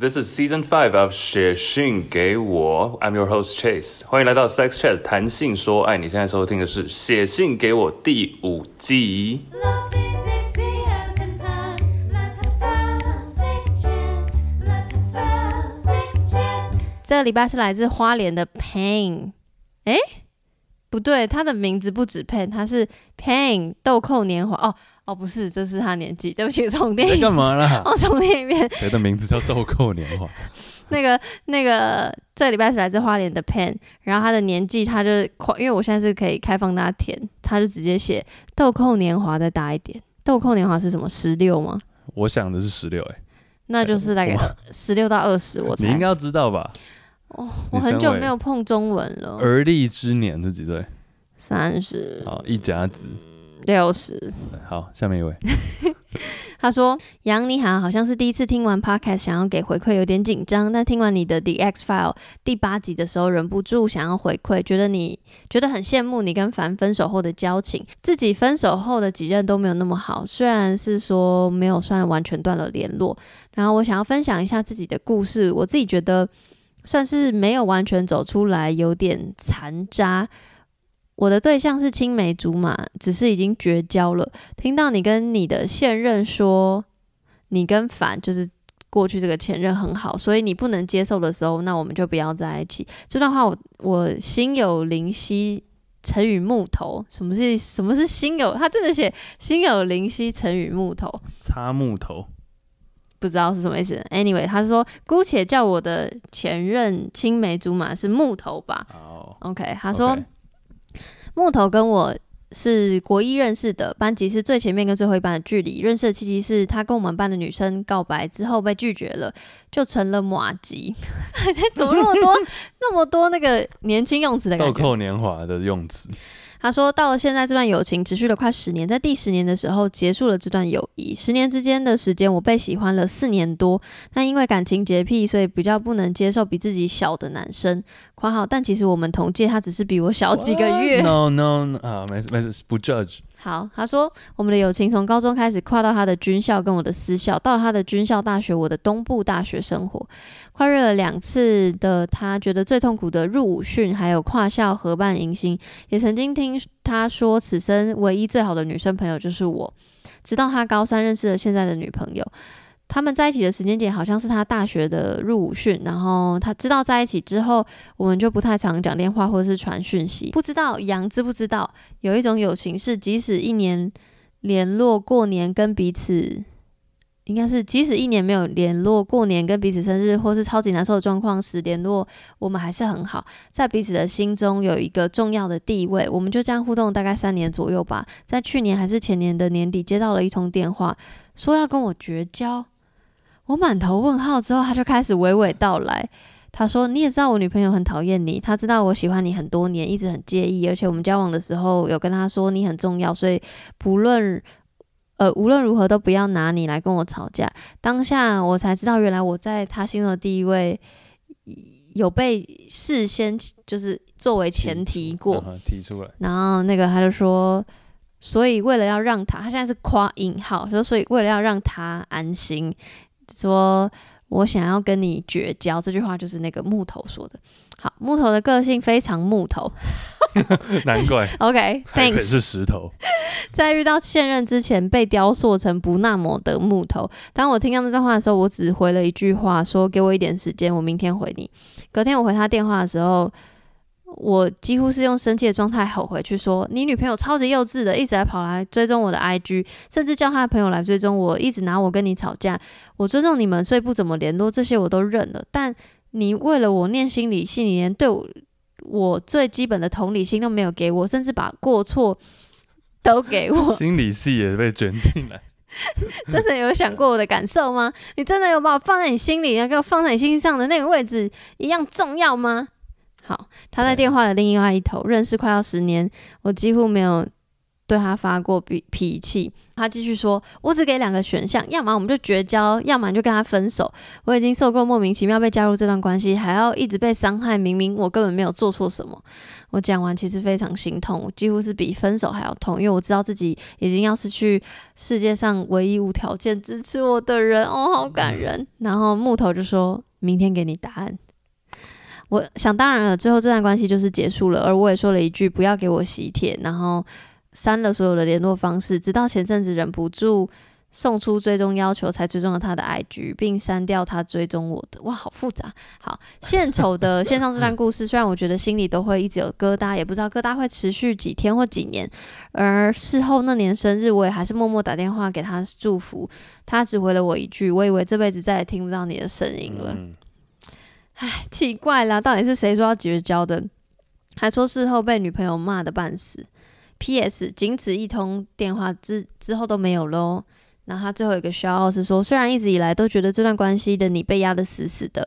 This is season five of 写信给我，I'm your host Chase，欢迎来到 Sex Chat 谈性说爱。你现在收听的是《写信给我》第五季。这个礼拜是来自花莲的 Pain，诶，不对，他的名字不止 Pain，他是 Pain 豆蔻年华哦。哦，不是，这是他年纪。对不起，重念。你干嘛啦？哦重念一遍。谁的名字叫豆蔻年华？那 个那个，这个礼拜是来自花莲的 Pen，然后他的年纪，他就因为我现在是可以开放大家填，他就直接写豆蔻年华再大一点。豆蔻年华是什么？十六吗？我想的是十六，哎，那就是大概 十六到二十，我猜。你应该要知道吧？哦，我很久没有碰中文了。而立之年是几岁？三十。好，一甲子。六十，好，下面一位，他说：“杨你好，好像是第一次听完 podcast，想要给回馈，有点紧张。但听完你的 The X File 第八集的时候，忍不住想要回馈，觉得你觉得很羡慕你跟凡分手后的交情，自己分手后的几任都没有那么好，虽然是说没有算完全断了联络。然后我想要分享一下自己的故事，我自己觉得算是没有完全走出来，有点残渣。”我的对象是青梅竹马，只是已经绝交了。听到你跟你的现任说你跟凡就是过去这个前任很好，所以你不能接受的时候，那我们就不要在一起。这段话我我心有灵犀，成语木头。什么是什么是心有？他真的写心有灵犀，成语木头。擦木头，不知道是什么意思。Anyway，他说姑且叫我的前任青梅竹马是木头吧。好，OK，他说。Okay. 木头跟我是国一认识的，班级是最前面跟最后一班的距离。认识的契机是他跟我们班的女生告白之后被拒绝了，就成了马吉。怎么那么多 那么多那个年轻用词的感觉？豆蔻年华的用词。他说，到了现在，这段友情持续了快十年，在第十年的时候结束了这段友谊。十年之间的时间，我被喜欢了四年多，但因为感情洁癖，所以比较不能接受比自己小的男生。括号，但其实我们同届，他只是比我小几个月。No no, no 啊，没事没事，不 judge。好，他说我们的友情从高中开始跨到他的军校跟我的私校，到了他的军校大学，我的东部大学生活，跨越了两次的他觉得最痛苦的入伍训，还有跨校合办迎新，也曾经听他说此生唯一最好的女生朋友就是我，直到他高三认识了现在的女朋友。他们在一起的时间点好像是他大学的入伍训，然后他知道在一起之后，我们就不太常讲电话或者是传讯息。不知道杨知不知道，有一种友情是即使一年联络，过年跟彼此，应该是即使一年没有联络，过年跟彼此生日或是超级难受的状况时联络，我们还是很好，在彼此的心中有一个重要的地位。我们就这样互动大概三年左右吧，在去年还是前年的年底接到了一通电话，说要跟我绝交。我满头问号之后，他就开始娓娓道来。他说：“你也知道我女朋友很讨厌你，她知道我喜欢你很多年，一直很介意，而且我们交往的时候有跟他说你很重要，所以不论呃无论如何都不要拿你来跟我吵架。”当下我才知道，原来我在他心中的地位有被事先就是作为前提过提出来。然后那个他就说：“所以为了要让他，他现在是夸引号说，所以为了要让他安心。”说我想要跟你绝交，这句话就是那个木头说的。好，木头的个性非常木头，难怪。OK，Thanks。是石头。在遇到现任之前，被雕塑成不那么的木头。当我听到那段话的时候，我只回了一句话，说给我一点时间，我明天回你。隔天我回他电话的时候。我几乎是用生气的状态吼回去说：“你女朋友超级幼稚的，一直在跑来追踪我的 IG，甚至叫他的朋友来追踪我，一直拿我跟你吵架。我尊重你们，所以不怎么联络，这些我都认了。但你为了我念心理系，你连对我我最基本的同理心都没有给我，甚至把过错都给我。心理系也被卷进来，真的有想过我的感受吗？你真的有把我放在你心里，要给我放在你心上的那个位置一样重要吗？”好，他在电话的另外一头，认识快要十年，我几乎没有对他发过脾脾气。他继续说：“我只给两个选项，要么我们就绝交，要么就跟他分手。我已经受够莫名其妙被加入这段关系，还要一直被伤害。明明我根本没有做错什么。”我讲完其实非常心痛，几乎是比分手还要痛，因为我知道自己已经要失去世界上唯一无条件支持我的人。哦，好感人。然后木头就说：“明天给你答案。”我想当然了，最后这段关系就是结束了，而我也说了一句：“不要给我喜帖。”然后。删了所有的联络方式，直到前阵子忍不住送出追踪要求，才追踪了他的 IG，并删掉他追踪我的。哇，好复杂。好，献丑的 线上这段故事，虽然我觉得心里都会一直有疙瘩，也不知道疙瘩会持续几天或几年。而事后那年生日，我也还是默默打电话给他祝福，他只回了我一句：“我以为这辈子再也听不到你的声音了。”唉，奇怪啦，到底是谁说要绝交的？还说事后被女朋友骂的半死。P.S. 仅此一通电话之之后都没有喽。那他最后一个消息是说，虽然一直以来都觉得这段关系的你被压得死死的。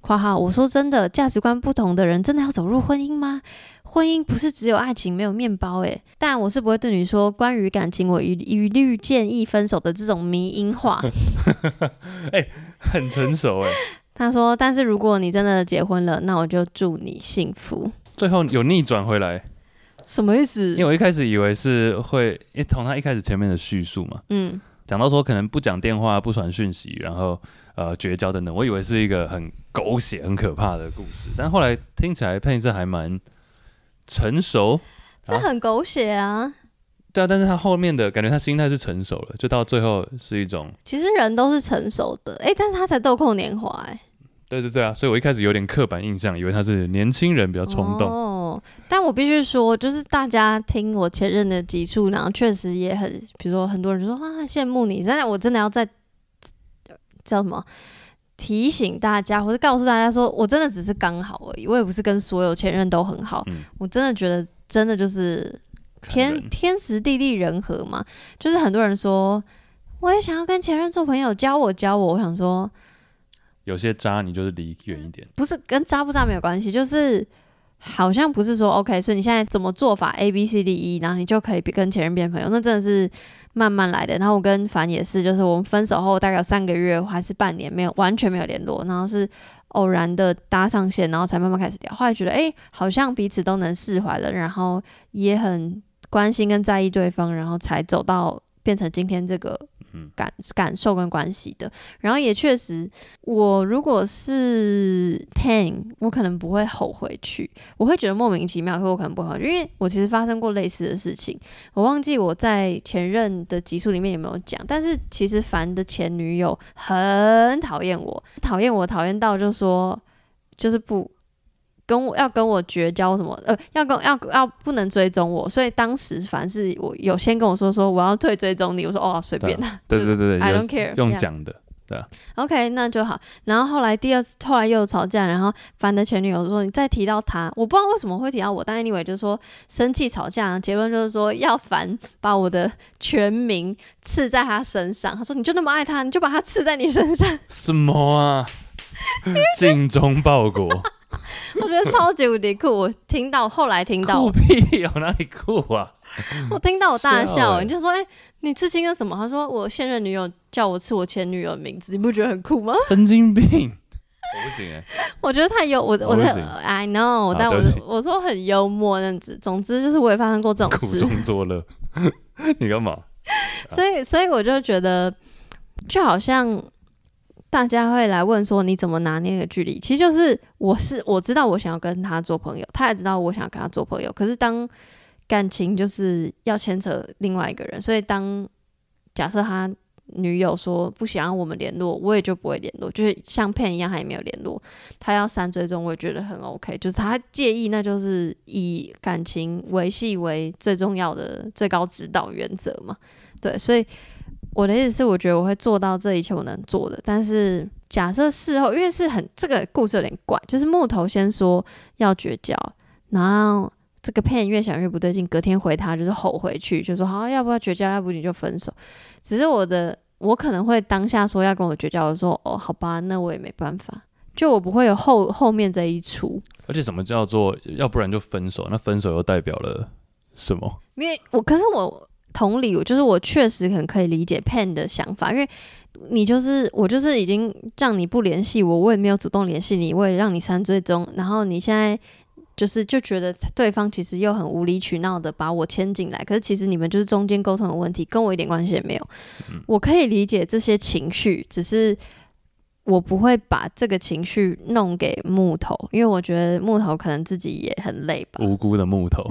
括号我说真的，价值观不同的人真的要走入婚姻吗？婚姻不是只有爱情没有面包诶。但我是不会对你说关于感情我一一律建议分手的这种迷因话。哎、欸，很成熟诶。他说，但是如果你真的结婚了，那我就祝你幸福。最后有逆转回来。什么意思？因为我一开始以为是会，因为从他一开始前面的叙述嘛，嗯，讲到说可能不讲电话、不传讯息，然后呃绝交等等，我以为是一个很狗血、很可怕的故事，但后来听起来配置还蛮成熟，这很狗血啊。对啊，但是他后面的感觉，他心态是成熟了，就到最后是一种，其实人都是成熟的，哎、欸，但是他才豆蔻年华，哎。对对对啊，所以我一开始有点刻板印象，以为他是年轻人比较冲动。哦，但我必须说，就是大家听我前任的集数，然后确实也很，比如说很多人就说啊羡慕你，但是我真的要在叫什么提醒大家，或者告诉大家说，我真的只是刚好而已，我也不是跟所有前任都很好。嗯，我真的觉得真的就是天天时地利人和嘛，就是很多人说我也想要跟前任做朋友，教我教我，我想说。有些渣，你就是离远一点。不是跟渣不渣没有关系，就是好像不是说 OK，所以你现在怎么做法 A B C D E，然后你就可以跟前任变朋友，那真的是慢慢来的。然后我跟凡也是，就是我们分手后大概有三个月还是半年没有完全没有联络，然后是偶然的搭上线，然后才慢慢开始聊。后来觉得哎、好像彼此都能释怀了，然后也很关心跟在意对方，然后才走到变成今天这个。感感受跟关系的，然后也确实，我如果是 Pain，我可能不会吼回去，我会觉得莫名其妙，可我可能不会后悔，因为我其实发生过类似的事情，我忘记我在前任的集数里面有没有讲，但是其实凡的前女友很讨厌我，讨厌我讨厌到就说就是不。跟我要跟我绝交什么？呃，要跟要要不能追踪我，所以当时凡是我有先跟我说说我要退追踪你，我说哦随便的，对对对对，I don't care，用讲的，对啊，OK 那就好。然后后来第二次后来又吵架，然后凡的前女友说你再提到他，我不知道为什么会提到我，但 anyway 就是说生气吵架，结论就是说要凡把我的全名刺在他身上，他说你就那么爱他，你就把他刺在你身上，什么啊？精忠报国。我觉得超级无敌酷！我听到后来听到，酷屁有哪里酷啊？我听到我大笑，欸，你就说：“哎，欸，你刺青了什么？”他说：“我现任女友叫我刺我前女友的名字，你不觉得很酷吗？” 神经病！我不行哎，欸，我觉得太幽，我我的 I know，但我我说很幽默那样子。总之就是我也发生过这种事，苦中作乐。你干嘛？所以所以我就觉得，就好像。大家会来问说，你怎么拿捏那个距离？其实就是我是我知道我想要跟他做朋友，他也知道我想跟他做朋友。可是当感情就是要牵扯另外一个人，所以当假设他女友说不想让我们联络，我也就不会联络。就是像骗一样，他也没有联络。他要删追踪，我也觉得很 OK。就是他介意，那就是以感情维系为最重要的最高指导原则嘛。对，所以。我的意思是，我觉得我会做到这一切我能做的。但是假设事后，因为是很这个故事有点怪，就是木头先说要绝交，然后这个 Pen 越想越不对劲，隔天回他就是吼回去，就说好，要不要绝交？要不你就分手。只是我的，我可能会当下说要跟我绝交，我说哦，好吧，那我也没办法，就我不会有后后面这一出。而且什么叫做要不然就分手？那分手又代表了什么？因为我可是我同理，我就是我确实很可以理解 Pen 的想法，因为你就是我就是已经让你不联系我，我也没有主动联系你，我也让你删追踪，然后你现在。就是就觉得对方其实又很无理取闹的把我牵进来，可是其实你们就是中间沟通的问题，跟我一点关系也没有。嗯。我可以理解这些情绪，只是我不会把这个情绪弄给木头，因为我觉得木头可能自己也很累吧。无辜的木头，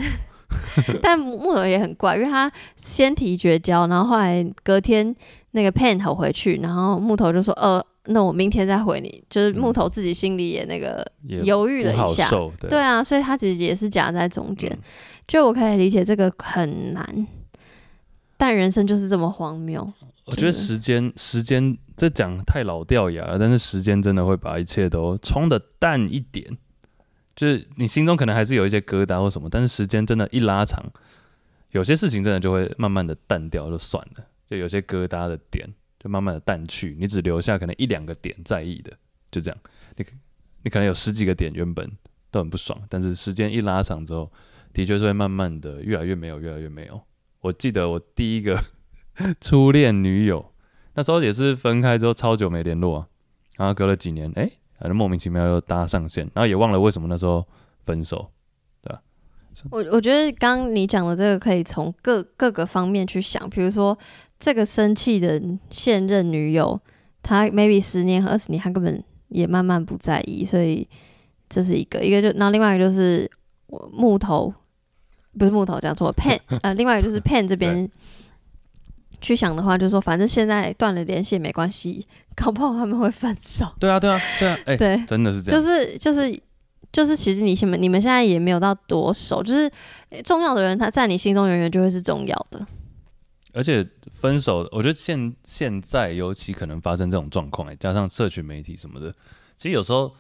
但木头也很怪，因为他先提绝交，然后后来隔天那个 pen 头回去，然后木头就说：“呃。”那我明天再回你，就是木头自己心里也那个犹豫了一下，对，对啊，所以他其实也是夹在中间，嗯。就我可以理解这个很难，但人生就是这么荒谬。我觉得时间，时间这讲太老掉牙了，但是时间真的会把一切都冲的淡一点。就是你心中可能还是有一些疙瘩或什么，但是时间真的，一拉长，有些事情真的就会慢慢的淡掉，就算了，就有些疙瘩的点。就慢慢的淡去，你只留下可能一两个点在意的，就这样。你你可能有十几个点原本都很不爽，但是时间一拉长之后，的确是会慢慢的越来越没有，越来越没有。我记得我第一个 初恋女友，那时候也是分开之后超久没联络啊，然后隔了几年，哎、反正莫名其妙又搭上线，然后也忘了为什么那时候分手，对吧？我我觉得刚刚你讲的这个可以从各各个方面去想，比如说。这个生气的现任女友，她 maybe 十年和二十年，她根本也慢慢不在意，所以这是一个。一个就，然后另外一个就是木头，不是木头讲错，pen 呃，另外一个就是 pen 这边去想的话，就是说反正现在断了联系也没关系，搞不好他们会分手。对啊，对啊，对啊，哎、欸，对，真的是这样。就是就是就是，其实你现你们现在也没有到多熟，就是重要的人他在你心中永远就会是重要的。而且分手，我觉得现现在尤其可能发生这种状况，哎，加上社群媒体什么的，其实有时候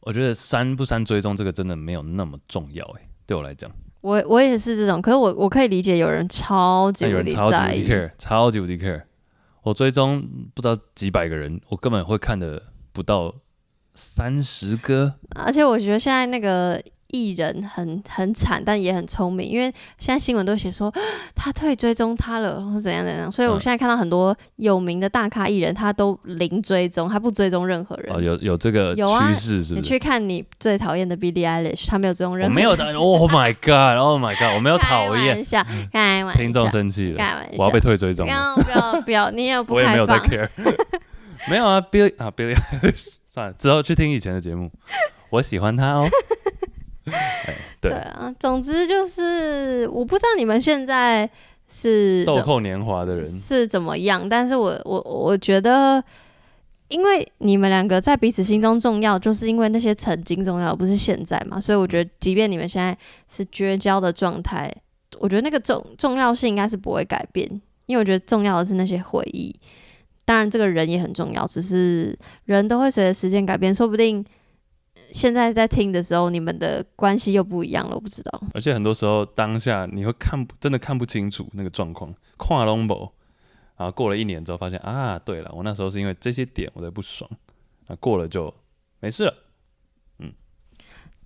我觉得删不删追踪这个真的没有那么重要，哎，对我来讲，我我也是这种，可是我我可以理解有人超级无敌在意，超级无敌 care，我追踪不知道几百个人，我根本会看的不到三十个，而且我觉得现在那个。艺人很很惨，但也很聪明，因为现在新闻都写说 他退追踪他了，或怎样怎样，所以我现在看到很多有名的大咖艺人，他都零追踪，他不追踪任何人。哦，有有这个趋势是不是？你去看你最讨厌的 Billie Eilish，他没有追踪任何人。我没有的，Oh my God，Oh my God，我没有 讨厌。开玩笑，开玩笑。听众生气了，开玩笑，我要被退追踪。不要不要不要，你也不开放。我也没有在 care。没有啊，Billie 啊 Billie Eilish，算了，之后去听以前的节目，我喜欢他哦。对，对啊，总之就是我不知道你们现在是豆蔻年华的人是怎么样，但是我我我觉得，因为你们两个在彼此心中重要，就是因为那些曾经重要，不是现在嘛，所以我觉得，即便你们现在是绝交的状态，我觉得那个重重要性应该是不会改变，因为我觉得重要的是那些回忆，当然这个人也很重要，只是人都会随着时间改变，说不定。现在在听的时候，你们的关系又不一样了，我不知道。而且很多时候当下你会看，真的看不清楚那个状况，跨龙博，然后过了一年之后发现啊，对了，我那时候是因为这些点我在不爽，那过了就没事了。嗯。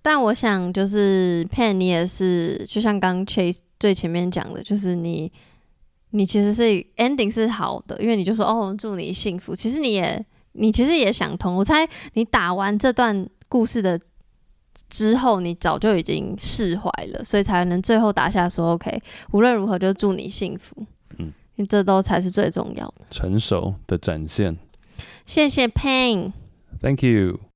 但我想就是 Pen，你也是，就像刚 Chase 最前面讲的，就是你，你其实是 ending 是好的，因为你就说哦，祝你幸福。其实你也，你其实也想通。我猜你打完这段。故事的之后，你早就已经释怀了，所以才能最后打下说 OK，无论如何就祝你幸福。嗯，这都才是最重要的，成熟的展现。谢谢 Pain，Thank you。